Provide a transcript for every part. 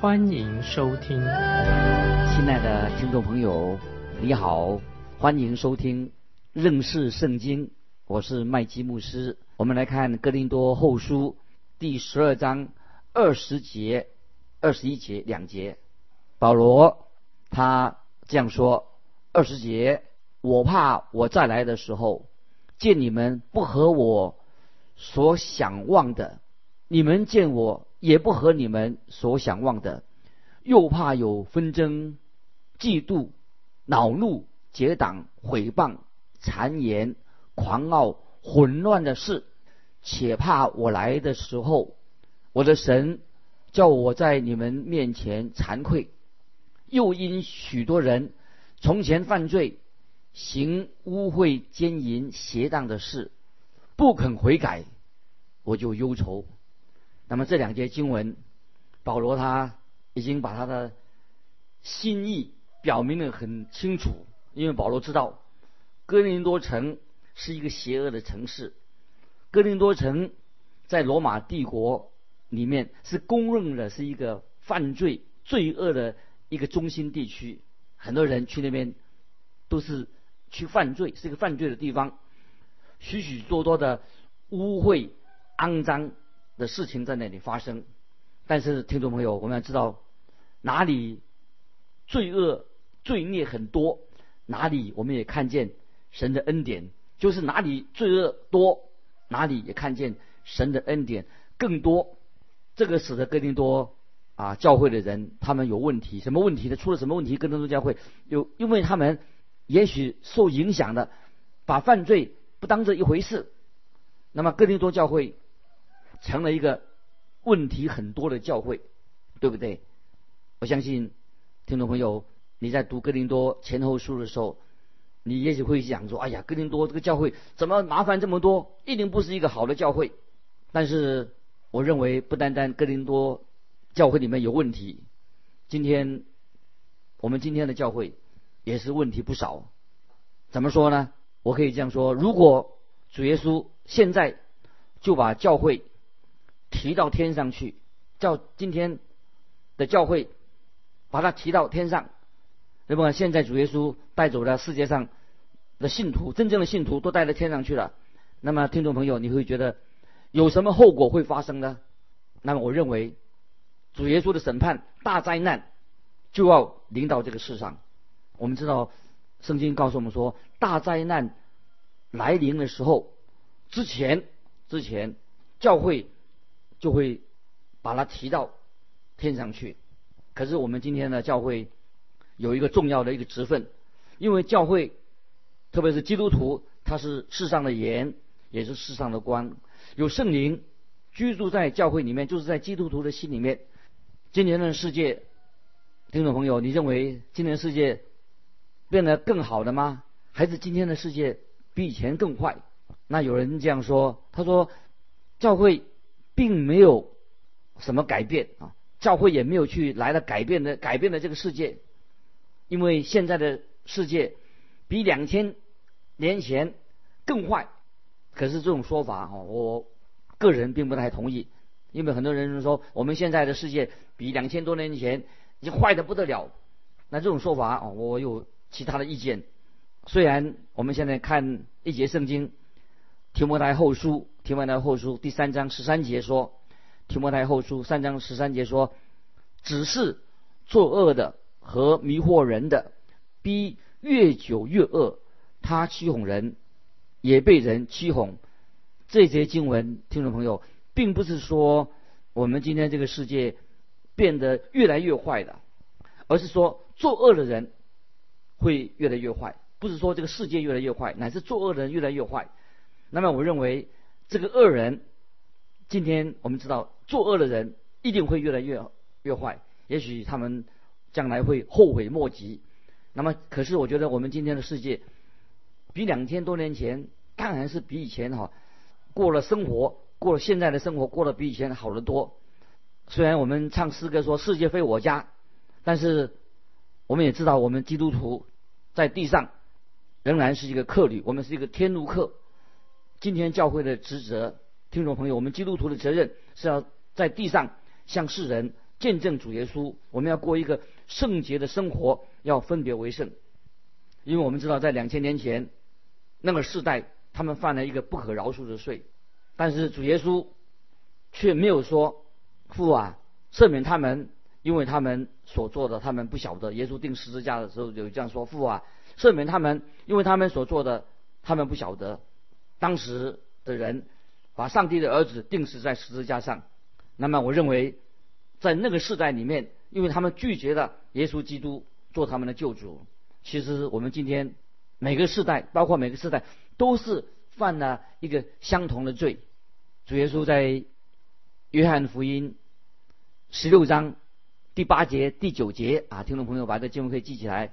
欢迎收听。亲爱的听众朋友，你好，欢迎收听认识圣经，我是麦基牧师。我们来看哥林多后书第十二章二十节、二十一节两节，保罗他这样说：二十节。我怕我再来的时候，见你们不合我所想望的，你们见我也不合你们所想望的，又怕有纷争、嫉妒、恼怒、结党、毁谤、谗言、狂傲、混乱的事，且怕我来的时候，我的神叫我在你们面前惭愧，又因许多人从前犯罪。行污秽、奸淫、邪荡的事，不肯悔改，我就忧愁。那么这两节经文，保罗他已经把他的心意表明的很清楚。因为保罗知道，哥林多城是一个邪恶的城市，哥林多城在罗马帝国里面是公认的是一个犯罪、罪恶的一个中心地区，很多人去那边都是。去犯罪是一个犯罪的地方，许许多多的污秽、肮脏的事情在那里发生。但是，听众朋友，我们要知道，哪里罪恶、罪孽很多，哪里我们也看见神的恩典；就是哪里罪恶多，哪里也看见神的恩典更多。这个使得哥林多啊教会的人他们有问题，什么问题呢？出了什么问题？哥林多教会有，因为他们。也许受影响的，把犯罪不当这一回事，那么哥林多教会成了一个问题很多的教会，对不对？我相信听众朋友，你在读哥林多前后书的时候，你也许会想说：“哎呀，哥林多这个教会怎么麻烦这么多？一定不是一个好的教会。”但是我认为，不单单哥林多教会里面有问题，今天我们今天的教会。也是问题不少，怎么说呢？我可以这样说：如果主耶稣现在就把教会提到天上去，叫今天的教会把它提到天上，那么现在主耶稣带走了世界上的信徒，真正的信徒都带到天上去了。那么听众朋友，你会觉得有什么后果会发生呢？那么我认为，主耶稣的审判大灾难就要临到这个世上。我们知道，圣经告诉我们说，大灾难来临的时候，之前之前教会就会把它提到天上去。可是我们今天的教会有一个重要的一个职分，因为教会特别是基督徒，他是世上的盐，也是世上的光。有圣灵居住在教会里面，就是在基督徒的心里面。今年的世界，听众朋友，你认为今年世界？变得更好了吗？还是今天的世界比以前更坏？那有人这样说，他说，教会并没有什么改变啊，教会也没有去来了改变的改变了这个世界，因为现在的世界比两千年前更坏。可是这种说法啊，我个人并不太同意，因为很多人说我们现在的世界比两千多年前已经坏的不得了。那这种说法啊，我有。其他的意见，虽然我们现在看一节圣经，提摩太后书，提摩太后书第三章十三节说，提摩太后书三章十三节说，只是作恶的和迷惑人的，逼越久越恶，他欺哄人，也被人欺哄。这节经文，听众朋友，并不是说我们今天这个世界变得越来越坏的，而是说作恶的人。会越来越坏，不是说这个世界越来越坏，乃是作恶的人越来越坏。那么我认为这个恶人，今天我们知道作恶的人一定会越来越越坏。也许他们将来会后悔莫及。那么，可是我觉得我们今天的世界比两千多年前当然是比以前哈过了生活，过了现在的生活过得比以前好得多。虽然我们唱诗歌说世界非我家，但是我们也知道我们基督徒在地上仍然是一个客旅，我们是一个天路客。今天教会的职责，听众朋友，我们基督徒的责任是要在地上向世人见证主耶稣，我们要过一个圣洁的生活，要分别为圣。因为我们知道在两千年前那个世代，他们犯了一个不可饶恕的罪，但是主耶稣却没有说。父啊，赦免他们，因为他们所做的，他们不晓得。耶稣钉十字架的时候有这样说：“父啊，赦免他们，因为他们所做的，他们不晓得。”当时的人把上帝的儿子钉死在十字架上。那么，我认为在那个时代里面，因为他们拒绝了耶稣基督做他们的救主。其实我们今天每个世代，包括每个世代，都是犯了一个相同的罪。主耶稣在约翰福音。十六章第八节、第九节啊，听众朋友把这经文可以记起来。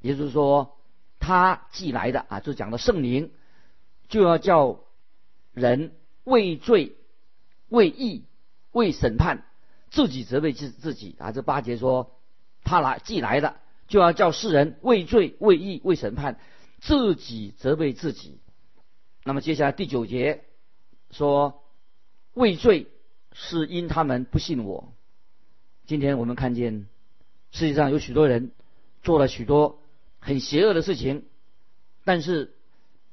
也就是说，他寄来的啊，就讲的圣灵，就要叫人畏罪、畏义、为审判，自己责备自自己啊。这八节说，他来既来了，就要叫世人为罪、为义、为审判，自己责备自己。那么接下来第九节说，畏罪是因他们不信我。今天我们看见，世界上有许多人做了许多很邪恶的事情，但是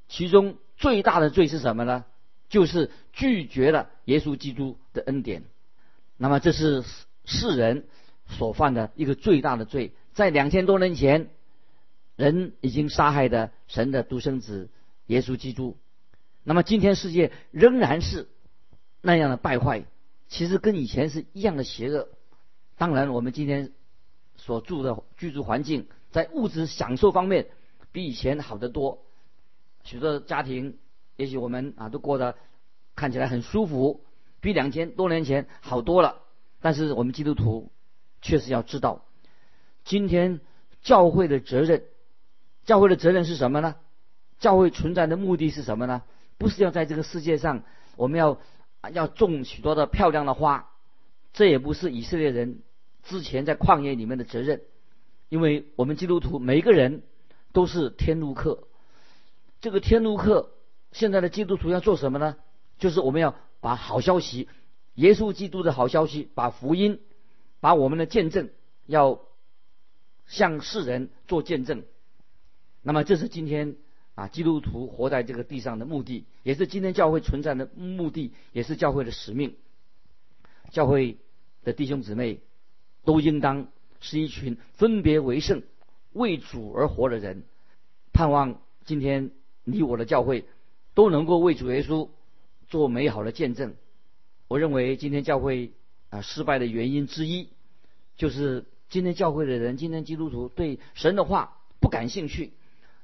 其中最大的罪是什么呢？就是拒绝了耶稣基督的恩典。那么这是世人所犯的一个最大的罪。在两千多年前，人已经杀害的神的独生子耶稣基督。那么今天世界仍然是那样的败坏，其实跟以前是一样的邪恶。当然，我们今天所住的居住环境，在物质享受方面比以前好得多。许多家庭，也许我们啊都过得看起来很舒服，比两千多年前好多了。但是我们基督徒确实要知道，今天教会的责任，教会的责任是什么呢？教会存在的目的是什么呢？不是要在这个世界上，我们要要种许多的漂亮的花。这也不是以色列人之前在旷野里面的责任，因为我们基督徒每一个人都是天路客。这个天路客现在的基督徒要做什么呢？就是我们要把好消息，耶稣基督的好消息，把福音，把我们的见证，要向世人做见证。那么这是今天啊基督徒活在这个地上的目的，也是今天教会存在的目的，也是教会的使命。教会。的弟兄姊妹，都应当是一群分别为圣、为主而活的人。盼望今天你我的教会都能够为主耶稣做美好的见证。我认为今天教会啊失败的原因之一，就是今天教会的人，今天基督徒对神的话不感兴趣。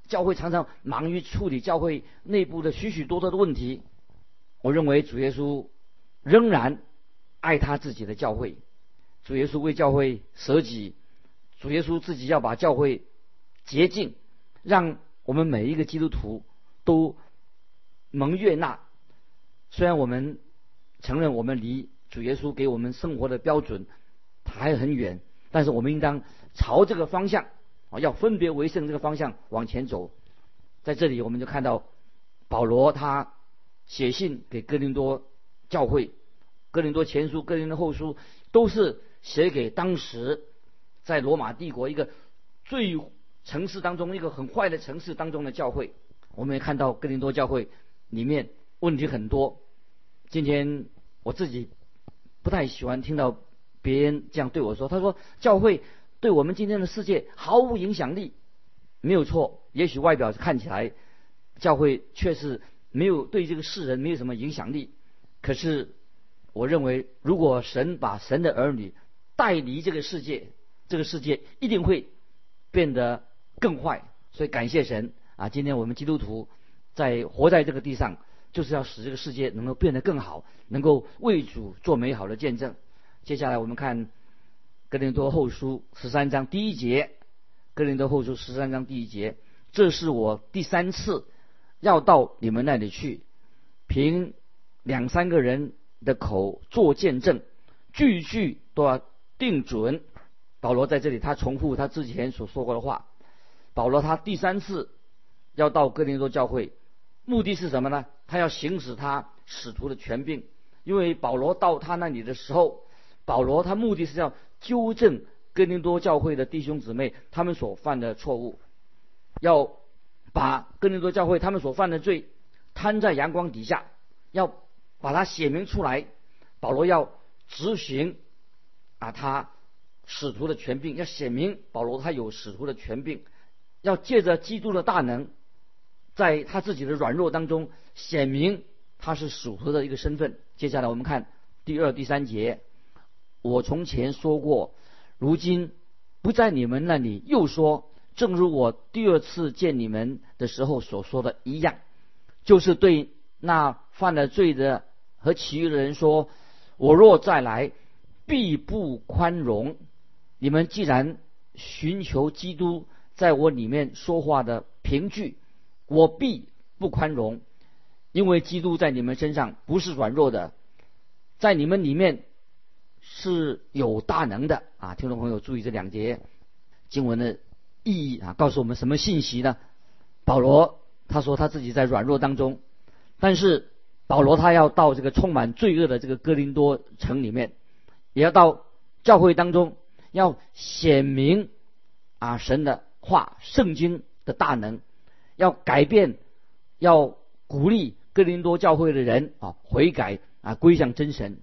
教会常常忙于处理教会内部的许许多多的问题。我认为主耶稣仍然。爱他自己的教会，主耶稣为教会舍己，主耶稣自己要把教会洁净，让我们每一个基督徒都蒙悦纳。虽然我们承认我们离主耶稣给我们生活的标准还很远，但是我们应当朝这个方向啊，要分别为圣这个方向往前走。在这里，我们就看到保罗他写信给哥林多教会。哥林多前书、哥林多后书都是写给当时在罗马帝国一个最城市当中一个很坏的城市当中的教会。我们也看到哥林多教会里面问题很多。今天我自己不太喜欢听到别人这样对我说：“他说教会对我们今天的世界毫无影响力。”没有错，也许外表看起来教会确实没有对这个世人没有什么影响力，可是。我认为，如果神把神的儿女带离这个世界，这个世界一定会变得更坏。所以感谢神啊！今天我们基督徒在活在这个地上，就是要使这个世界能够变得更好，能够为主做美好的见证。接下来我们看哥林多后书十三章第一节，哥林多后书十三章第一节，这是我第三次要到你们那里去，凭两三个人的口做见证，句句都要定准。保罗在这里，他重复他之前所说过的话。保罗他第三次要到哥林多教会，目的是什么呢？他要行使他使徒的权柄。因为保罗到他那里的时候，保罗他目的是要纠正哥林多教会的弟兄姊妹他们所犯的错误，要把哥林多教会他们所犯的罪摊在阳光底下，要把它写明出来。保罗要执行啊，他使徒的权柄，要写明保罗他有使徒的权柄，要借着基督的大能，在他自己的软弱当中显明。他是属徒的一个身份。接下来我们看第二、第三节。我从前说过，如今不在你们那里，又说，正如我第二次见你们的时候所说的一样，就是对那犯了罪的和其余的人说：我若再来，必不宽容。你们既然寻求基督在我里面说话的凭据，我必不宽容。因为基督在你们身上不是软弱的，在你们里面是有大能的啊！听众朋友注意这两节经文的意义啊，告诉我们什么信息呢？保罗他说他自己在软弱当中，但是保罗他要到这个充满罪恶的这个哥林多城里面，也要到教会当中，要显明啊神的话、圣经的大能，要改变，要鼓励。哥林多教会的人啊，悔改啊，归向真神。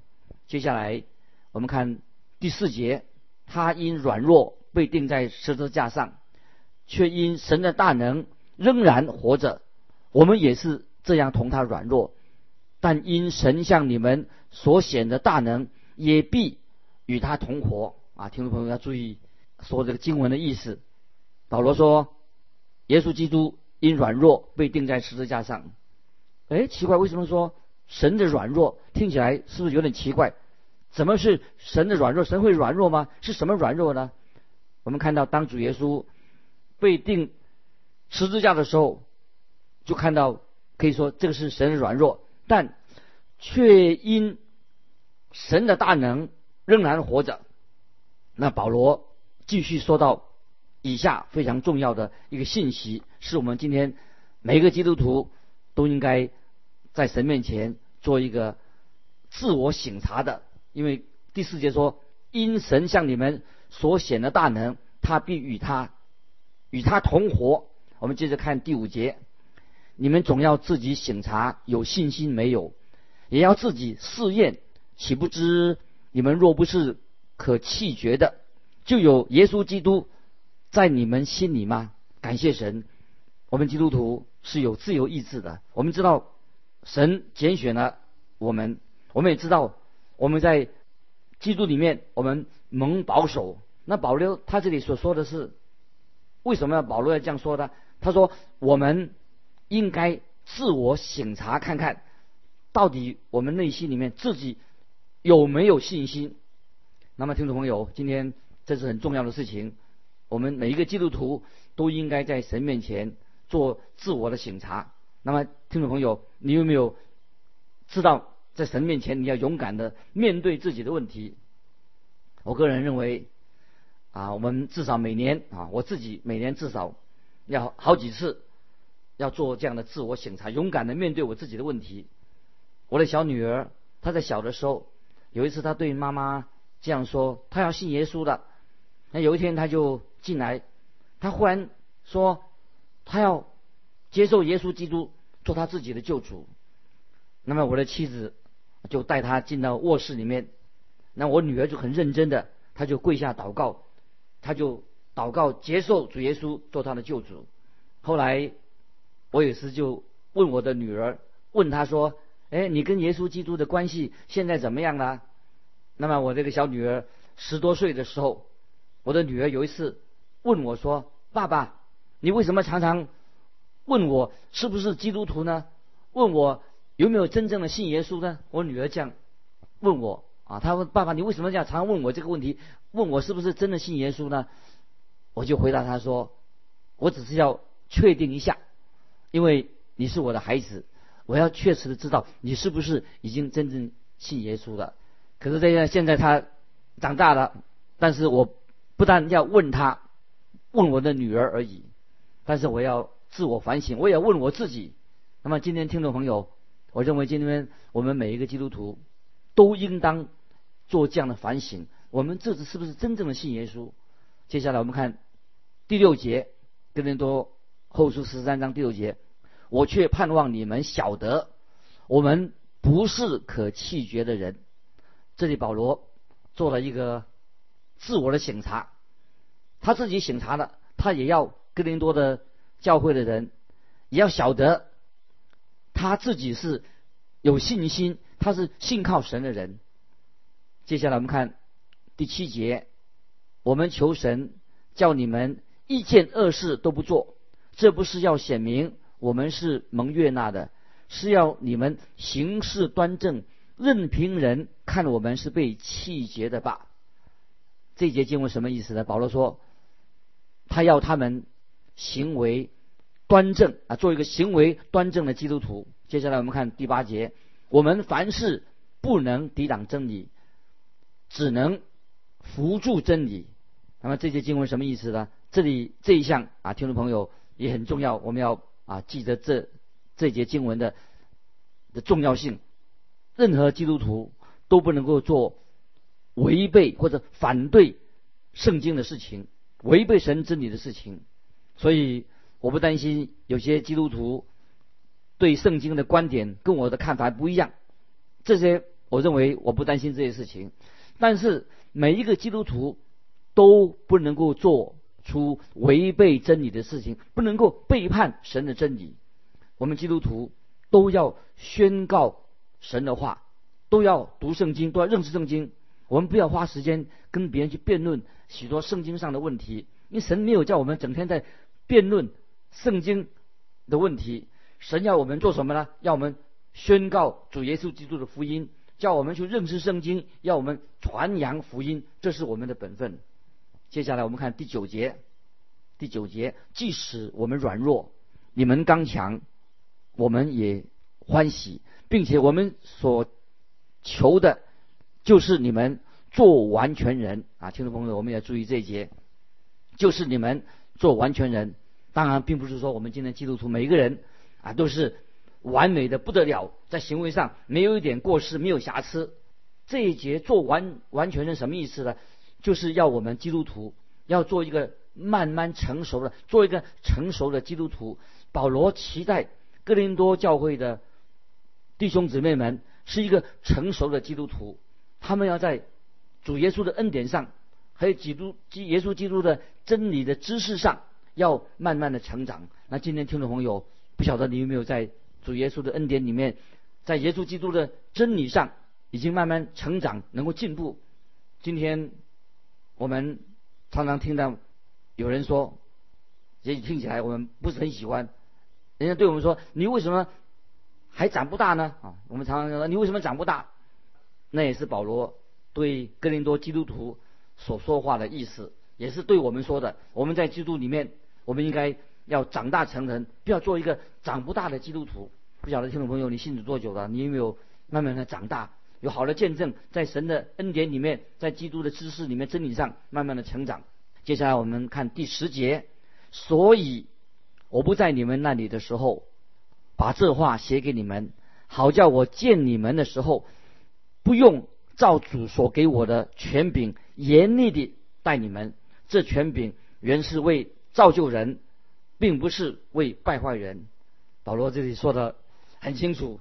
接下来我们看第四节，他因软弱被钉在十字架上，却因神的大能仍然活着。我们也是这样同他软弱，但因神向你们所显的大能，也必与他同活。啊，听众朋友要注意说这个经文的意思。保罗说，耶稣基督因软弱被钉在十字架上。哎，奇怪，为什么说神的软弱听起来是不是有点奇怪？怎么是神的软弱？神会软弱吗？是什么软弱呢？我们看到当主耶稣被钉十字架的时候，就看到可以说这个是神的软弱，但却因神的大能仍然活着。那保罗继续说到以下非常重要的一个信息，是我们今天每个基督徒都应该。在神面前做一个自我省察的，因为第四节说：“因神向你们所显的大能，他必与他与他同活。”我们接着看第五节：“你们总要自己省察，有信心没有？也要自己试验，岂不知你们若不是可弃绝的，就有耶稣基督在你们心里吗？”感谢神，我们基督徒是有自由意志的。我们知道。神拣选了我们，我们也知道我们在基督里面，我们蒙保守。那保罗他这里所说的是，为什么要保罗要这样说呢？他说我们应该自我省察看看，到底我们内心里面自己有没有信心。那么听众朋友，今天这是很重要的事情，我们每一个基督徒都应该在神面前做自我的省察。那么，听众朋友，你有没有知道，在神面前你要勇敢的面对自己的问题？我个人认为，啊，我们至少每年啊，我自己每年至少要好几次要做这样的自我审查，勇敢的面对我自己的问题。我的小女儿她在小的时候，有一次她对妈妈这样说：“她要信耶稣的。”那有一天她就进来，他忽然说：“他要。”接受耶稣基督做他自己的救主，那么我的妻子就带他进到卧室里面，那我女儿就很认真的，她就跪下祷告，她就祷告接受主耶稣做他的救主。后来我有时就问我的女儿，问她说：“哎，你跟耶稣基督的关系现在怎么样了？”那么我这个小女儿十多岁的时候，我的女儿有一次问我说：“爸爸，你为什么常常？”问我是不是基督徒呢？问我有没有真正的信耶稣呢？我女儿这样问我啊，她问爸爸，你为什么这样常问我这个问题？问我是不是真的信耶稣呢？我就回答他说，我只是要确定一下，因为你是我的孩子，我要确实的知道你是不是已经真正信耶稣了。可是这样，现在他长大了，但是我不但要问他，问我的女儿而已，但是我要自我反省，我也要问我自己。那么今天听众朋友，我认为今天我们每一个基督徒都应当做这样的反省：我们这次是不是真正的信耶稣？接下来我们看第六节，哥林多后书十三章第六节，我却盼望你们晓得，我们不是可弃绝的人。这里保罗做了一个自我的审查，他自己审查了，他也要哥林多的教会的人也要晓得。他自己是有信心，他是信靠神的人。接下来我们看第七节，我们求神叫你们一件恶事都不做，这不是要显明我们是蒙悦纳的，是要你们行事端正，任凭人看我们是被气绝的吧。这节经文什么意思呢？保罗说，他要他们行为。端正啊，做一个行为端正的基督徒。接下来我们看第八节，我们凡事不能抵挡真理，只能扶助真理。那么这节经文什么意思呢？这里这一项啊，听众朋友也很重要，我们要啊记得这这节经文的的重要性。任何基督徒都不能够做违背或者反对圣经的事情，违背神真理的事情。所以。我不担心有些基督徒对圣经的观点跟我的看法不一样，这些我认为我不担心这些事情。但是每一个基督徒都不能够做出违背真理的事情，不能够背叛神的真理。我们基督徒都要宣告神的话，都要读圣经，都要认识圣经。我们不要花时间跟别人去辩论许多圣经上的问题，因为神没有叫我们整天在辩论。圣经的问题，神要我们做什么呢？要我们宣告主耶稣基督的福音，叫我们去认识圣经，要我们传扬福音，这是我们的本分。接下来我们看第九节，第九节，即使我们软弱，你们刚强，我们也欢喜，并且我们所求的，就是你们做完全人啊！听众朋友，我们要注意这一节，就是你们做完全人。当然，并不是说我们今天基督徒每一个人啊都是完美的不得了，在行为上没有一点过失，没有瑕疵。这一节做完完全人什么意思呢？就是要我们基督徒要做一个慢慢成熟的，做一个成熟的基督徒。保罗期待哥林多教会的弟兄姊妹们是一个成熟的基督徒，他们要在主耶稣的恩典上，还有基督基耶稣基督的真理的知识上。要慢慢的成长。那今天听众朋友，不晓得你有没有在主耶稣的恩典里面，在耶稣基督的真理上，已经慢慢成长，能够进步。今天我们常常听到有人说，也许听起来我们不是很喜欢。人家对我们说：“你为什么还长不大呢？”啊，我们常常说：“你为什么长不大？”那也是保罗对哥林多基督徒所说话的意思，也是对我们说的。我们在基督里面。我们应该要长大成人，不要做一个长不大的基督徒。不晓得听众朋友，你信主多久了？你有没有慢慢的长大，有好的见证，在神的恩典里面，在基督的知识里面、真理上慢慢的成长？接下来我们看第十节。所以我不在你们那里的时候，把这话写给你们，好叫我见你们的时候，不用照主所给我的权柄严厉的待你们。这权柄原是为。造就人，并不是为败坏人。保罗这里说的很清楚，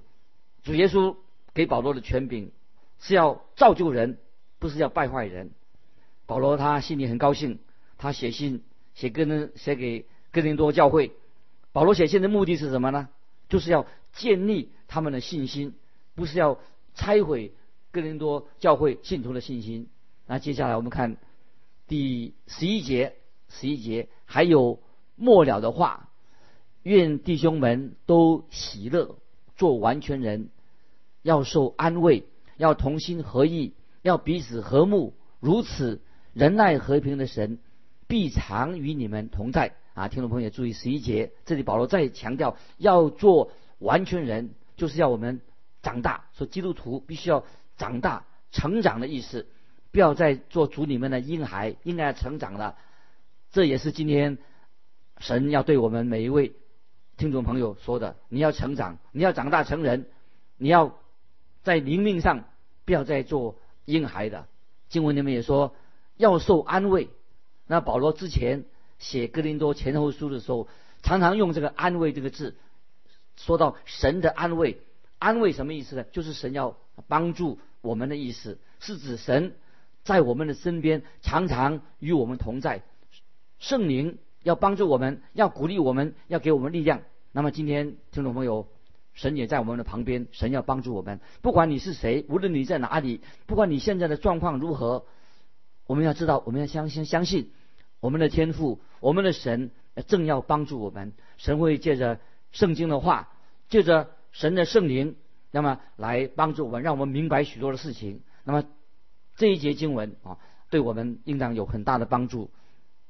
主耶稣给保罗的权柄是要造就人，不是要败坏人。保罗他心里很高兴，他写信写跟写给哥林多教会。保罗写信的目的是什么呢？就是要建立他们的信心，不是要拆毁哥林多教会信徒的信心。那接下来我们看第十一节。十一节还有末了的话，愿弟兄们都喜乐，做完全人，要受安慰，要同心合意，要彼此和睦，如此仁爱和平的神必常与你们同在。啊，听众朋友注意十一节，这里保罗再强调要做完全人，就是要我们长大。说基督徒必须要长大、成长的意思，不要再做主里面的婴孩，应该要成长了。这也是今天神要对我们每一位听众朋友说的：你要成长，你要长大成人，你要在灵命上不要再做婴孩的。经文里面也说要受安慰。那保罗之前写哥林多前后书的时候，常常用这个安慰这个字，说到神的安慰。安慰什么意思呢？就是神要帮助我们的意思，是指神在我们的身边，常常与我们同在。圣灵要帮助我们，要鼓励我们，要给我们力量。那么今天听众朋友，神也在我们的旁边，神要帮助我们。不管你是谁，无论你在哪里，不管你现在的状况如何，我们要知道，我们要相信，相信我们的天赋，我们的神正要帮助我们。神会借着圣经的话，借着神的圣灵，那么来帮助我们，让我们明白许多的事情。那么这一节经文啊，对我们应当有很大的帮助。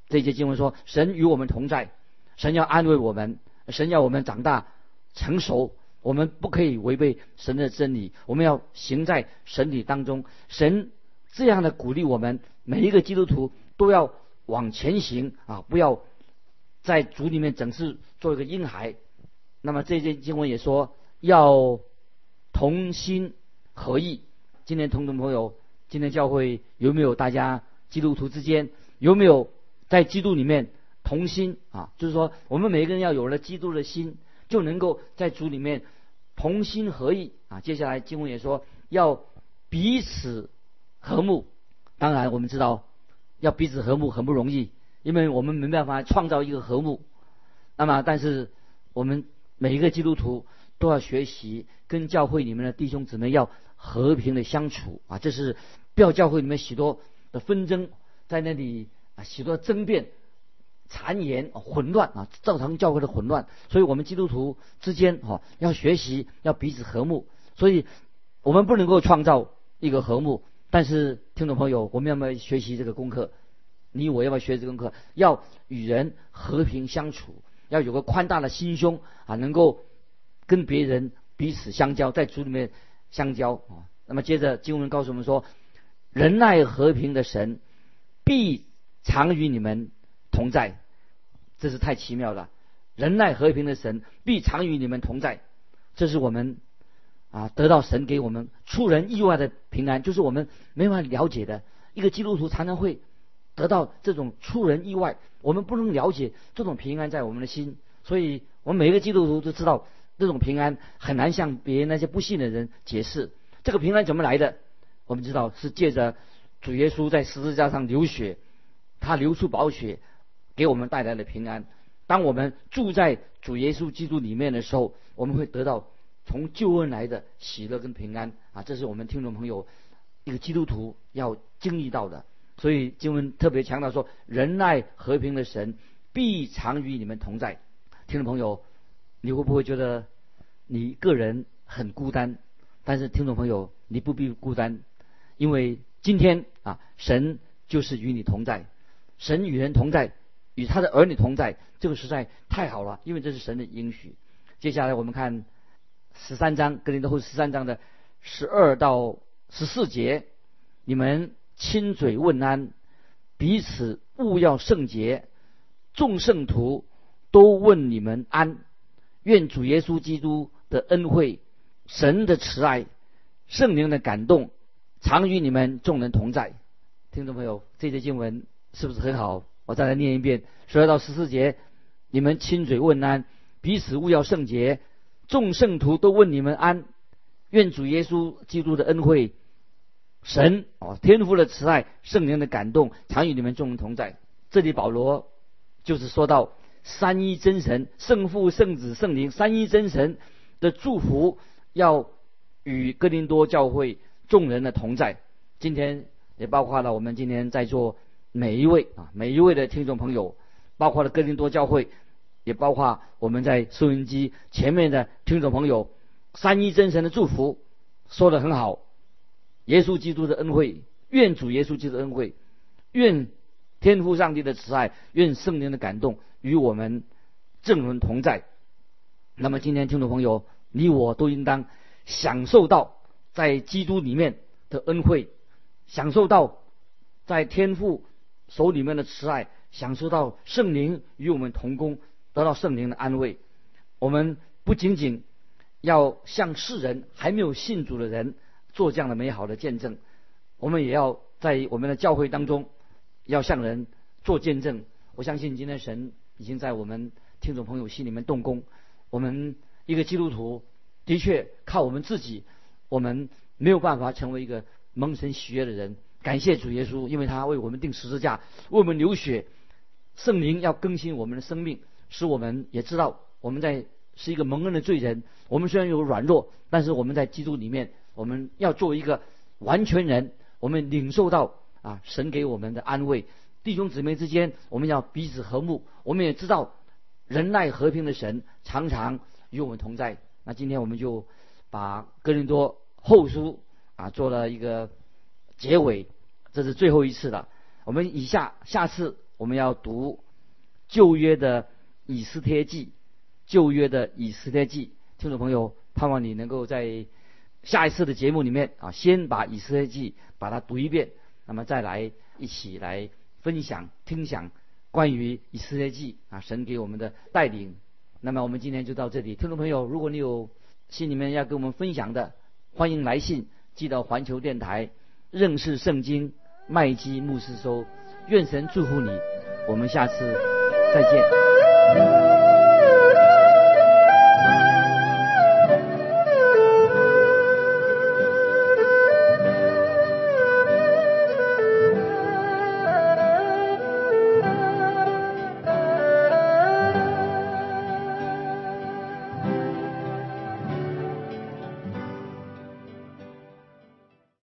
这一节经文说：“神与我们同在，神要安慰我们，神要我们长大成熟。我们不可以违背神的真理，我们要行在神理当中。神这样的鼓励我们，每一个基督徒都要往前行啊！不要在主里面整是做一个婴孩。那么这一节经文也说要同心合意。今天同众朋友，今天教会有没有大家基督徒之间有没有？”在基督里面同心啊，就是说我们每一个人要有了基督的心，就能够在主里面同心合意啊。接下来经文也说要彼此和睦。当然我们知道要彼此和睦很不容易，因为我们没办法创造一个和睦。那么但是我们每一个基督徒都要学习跟教会里面的弟兄姊妹要和平的相处啊。这是不要教会里面许多的纷争在那里。啊，许多争辩、谗言、混乱啊，造成教会的混乱。所以，我们基督徒之间哈要学习，要彼此和睦。所以，我们不能够创造一个和睦，但是听众朋友，我们要不要学习这个功课？你我要不要学这个功课？要与人和平相处，要有个宽大的心胸啊，能够跟别人彼此相交，在主里面相交啊。那么，接着经文告诉我们说，仁爱和平的神必。常与你们同在，这是太奇妙了。仁爱和平的神必常与你们同在，这是我们啊得到神给我们出人意外的平安，就是我们没法了解的。一个基督徒常常会得到这种出人意外，我们不能了解这种平安在我们的心，所以我们每一个基督徒都知道这种平安很难向别人那些不信的人解释。这个平安怎么来的？我们知道是借着主耶稣在十字架上流血。他流出宝血，给我们带来了平安。当我们住在主耶稣基督里面的时候，我们会得到从救恩来的喜乐跟平安啊！这是我们听众朋友一个基督徒要经历到的。所以经文特别强调说：“仁爱和平的神必常与你们同在。”听众朋友，你会不会觉得你个人很孤单？但是听众朋友，你不必孤单，因为今天啊，神就是与你同在。神与人同在，与他的儿女同在，这个实在太好了，因为这是神的应许。接下来我们看十三章，格林德后十三章的十二到十四节，你们亲嘴问安，彼此勿要圣洁，众圣徒都问你们安。愿主耶稣基督的恩惠、神的慈爱、圣灵的感动，常与你们众人同在。听众朋友，这节经文。是不是很好？我再来念一遍十二到十四节，你们亲嘴问安，彼此勿要圣洁，众圣徒都问你们安。愿主耶稣基督的恩惠、神哦天父的慈爱、圣灵的感动，常与你们众人同在。这里保罗就是说到三一真神、圣父、圣子、圣灵三一真神的祝福，要与哥林多教会众人的同在。今天也包括了我们今天在座。每一位啊，每一位的听众朋友，包括了哥林多教会，也包括我们在收音机前面的听众朋友，三一真神的祝福说的很好。耶稣基督的恩惠，愿主耶稣基督恩惠，愿天父上帝的慈爱，愿圣灵的感动与我们正人同在。那么今天听众朋友，你我都应当享受到在基督里面的恩惠，享受到在天父手里面的慈爱，享受到圣灵与我们同工，得到圣灵的安慰。我们不仅仅要向世人还没有信主的人做这样的美好的见证，我们也要在我们的教会当中要向人做见证。我相信今天神已经在我们听众朋友心里面动工。我们一个基督徒的确靠我们自己，我们没有办法成为一个蒙神喜悦的人。感谢主耶稣，因为他为我们定十字架，为我们流血。圣灵要更新我们的生命，使我们也知道我们在是一个蒙恩的罪人。我们虽然有软弱，但是我们在基督里面，我们要做一个完全人。我们领受到啊神给我们的安慰，弟兄姊妹之间，我们要彼此和睦。我们也知道。仁爱和平的神常常与我们同在。那今天我们就把哥林多后书啊做了一个结尾，这是最后一次了。我们以下下次我们要读旧约的以斯帖记，旧约的以斯帖记。听众朋友，盼望你能够在下一次的节目里面啊，先把以斯帖记把它读一遍，那么再来一起来分享听享。关于以色列记啊，神给我们的带领。那么我们今天就到这里，听众朋友，如果你有心里面要跟我们分享的，欢迎来信寄到环球电台认识圣经麦基牧师收。愿神祝福你，我们下次再见。